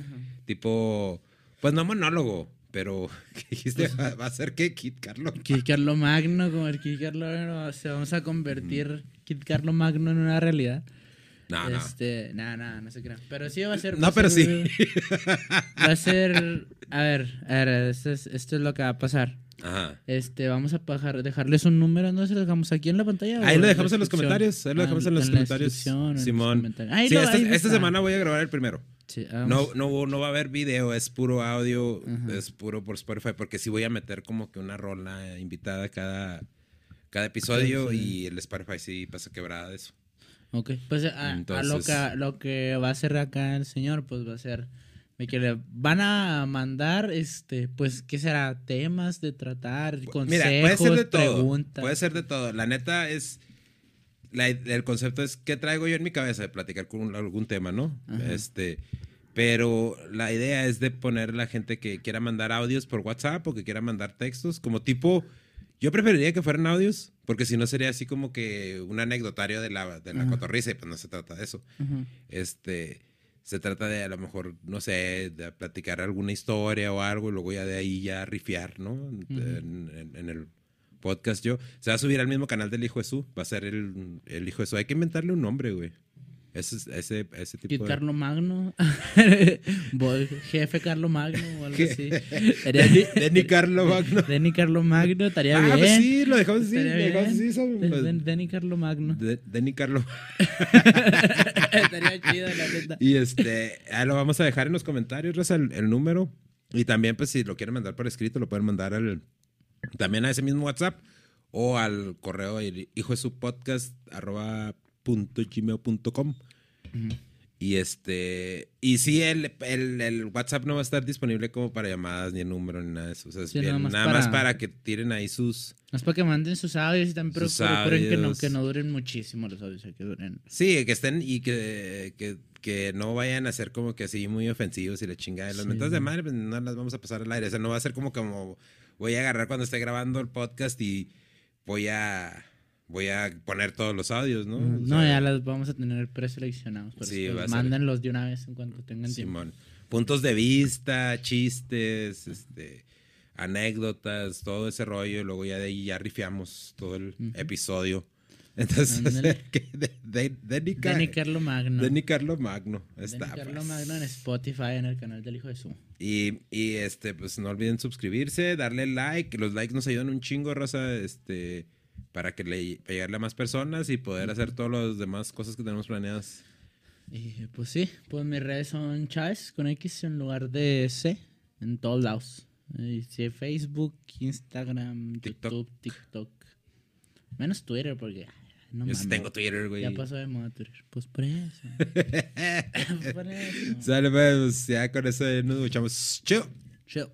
tipo, pues no monólogo, pero ¿qué dijiste? ¿Va, va a ser qué, Kit Carlo? Kid Carlo Magno, como el Kid Carlo Magno, se vamos a convertir Kid Carlo Magno en una realidad. No, no. Este, nada, nada, no se crean. Pero sí va a ser. No, va pero ser- sí. Va a ser. A ver, a ver, esto es, esto es lo que va a pasar. Ajá. Este, vamos a dejarles un número, ¿no? Se lo dejamos aquí en la pantalla. Ahí o lo dejamos en los comentarios. Ahí lo Ah, dejamos en los comentarios. descripción, en los Simón. comentarios. Ahí Sí, lo- esta, ahí esta semana voy a grabar el primero. Sí, No, vamos. no, no va a haber video, es puro audio, es puro por Spotify, porque sí voy a meter como que una rola invitada cada, cada episodio Sí. y el Spotify sí pasa quebrada de eso. Ok, pues a, a lo, que, lo que va a hacer acá el señor, pues va a ser que le van a mandar, este, pues, ¿qué será? Temas de tratar, consejos, Mira, puede ser de todo. preguntas. Puede ser de todo. La neta es. la- el concepto es qué traigo yo en mi cabeza de platicar con un- algún tema, ¿no? Ajá. Este. Pero la idea es de poner la gente que quiera mandar audios por WhatsApp o que quiera mandar textos, como tipo. Yo preferiría que fueran audios, porque si no sería así como que un anecdotario de la, de la Ajá. cotorriza, y pues no se trata de eso. Este, se trata de a lo mejor, no sé, de platicar alguna historia o algo y luego ya de ahí ya rifiar, ¿no? En, en- en el podcast yo. Se va a subir al mismo canal del Hijo Jesús. Va a ser el, el Hijo Jesús. Hay que inventarle un nombre, güey. Ese, es- ese, ese tipo Kid de... Carlo Magno, jefe Carlo Magno o algo así. Denny- Carlo Magno. Denny Carlo Magno, estaría Ah, bien. pues sí, lo dejamos así, lo dejamos así, son- Den- Denny Carlo Magno. De- Denny Carlo. estaría chido, la neta. Y este, lo vamos a dejar en los comentarios, el, el número. Y también, pues, si lo quieren mandar por escrito, lo pueden mandar al, también a ese mismo WhatsApp o al correo hijo de su podcast arroba punto gmail punto com. Y este, y sí, el, el, el WhatsApp no va a estar disponible como para llamadas, ni el número, ni nada de eso. O sea, es Sí, bien- nada nada, más más, para- que tiren ahí sus. Es para que manden sus audios y también procuren que no, que no duren muchísimo los audios, que duren. Sí, que estén y que, que, que no vayan a ser como que así muy ofensivos y la chingada. Las Sí. mentadas de madre, pues no las vamos a pasar al aire. O sea, no va a ser como como voy a agarrar cuando esté grabando el podcast y voy a voy a poner todos los audios, ¿no? O No, ya las vamos a tener preseleccionados. Por Sí, eso, mándenlos de una vez en cuanto tengan tiempo. Simón. Puntos de vista, chistes, este, anécdotas, todo ese rollo. Y luego ya de ahí ya rifiamos todo el episodio. Entonces, de, de, Denny Carlo Magno. Denny Carlo Magno. Está, Denny Carlo pues. Magno en Spotify, en el canal del Hijo de Su. Y, y, este, pues no olviden suscribirse, darle like. Los likes nos ayudan un chingo, raza, este, para que le llegarle a más personas y poder hacer todas las demás cosas que tenemos planeadas. Y pues sí, pues mis redes son Chávez con X en lugar de C en todos lados. Y sí, Facebook, Instagram, YouTube, TikTok. Menos Twitter porque... No Yo mames. tengo Twitter, güey. Ya pasó de moda Twitter. Pues por eso. por eso. Sale, pues, ya con eso nos escuchamos. Chill. Chill.